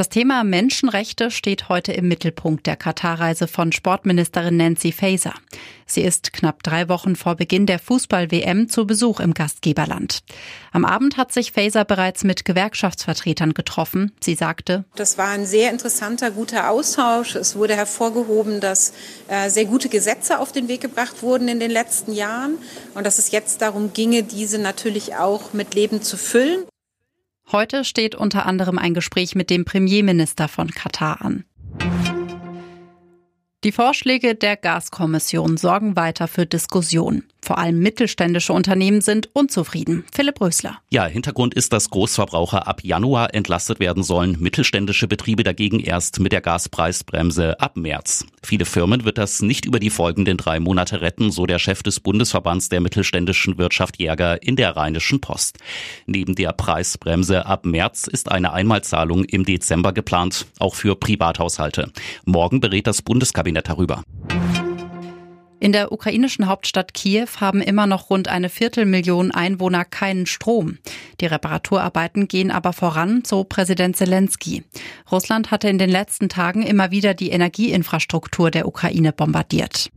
Das Thema Menschenrechte steht heute im Mittelpunkt der Katarreise von Sportministerin Nancy Faeser. Sie ist knapp drei Wochen vor Beginn der Fußball-WM zu Besuch im Gastgeberland. Am Abend hat sich Faeser bereits mit Gewerkschaftsvertretern getroffen. Sie sagte, Das war ein sehr interessanter, guter Austausch. Es wurde hervorgehoben, dass äh, sehr gute Gesetze auf den Weg gebracht wurden in den letzten Jahren und dass es jetzt darum ginge, diese natürlich auch mit Leben zu füllen. Heute steht unter anderem ein Gespräch mit dem Premierminister von Katar an. Die Vorschläge der Gaskommission sorgen weiter für Diskussionen. Vor allem mittelständische Unternehmen sind unzufrieden. Philipp Rösler. Ja, Hintergrund ist, dass Großverbraucher ab Januar entlastet werden sollen, mittelständische Betriebe dagegen erst mit der Gaspreisbremse ab März. Viele Firmen wird das nicht über die folgenden drei Monate retten, so der Chef des Bundesverbands der mittelständischen Wirtschaft Jäger in der Rheinischen Post. Neben der Preisbremse ab März ist eine Einmalzahlung im Dezember geplant, auch für Privathaushalte. Morgen berät das Bundeskabinett darüber. In der ukrainischen Hauptstadt Kiew haben immer noch rund eine Viertelmillion Einwohner keinen Strom. Die Reparaturarbeiten gehen aber voran, so Präsident Zelensky. Russland hatte in den letzten Tagen immer wieder die Energieinfrastruktur der Ukraine bombardiert.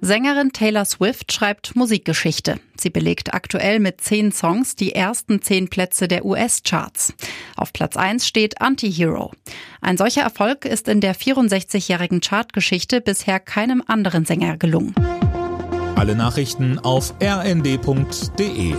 Sängerin Taylor Swift schreibt Musikgeschichte. Sie belegt aktuell mit zehn Songs die ersten zehn Plätze der US-Charts. Auf Platz eins steht Anti-Hero. Ein solcher Erfolg ist in der 64-jährigen Chartgeschichte bisher keinem anderen Sänger gelungen. Alle Nachrichten auf rnd.de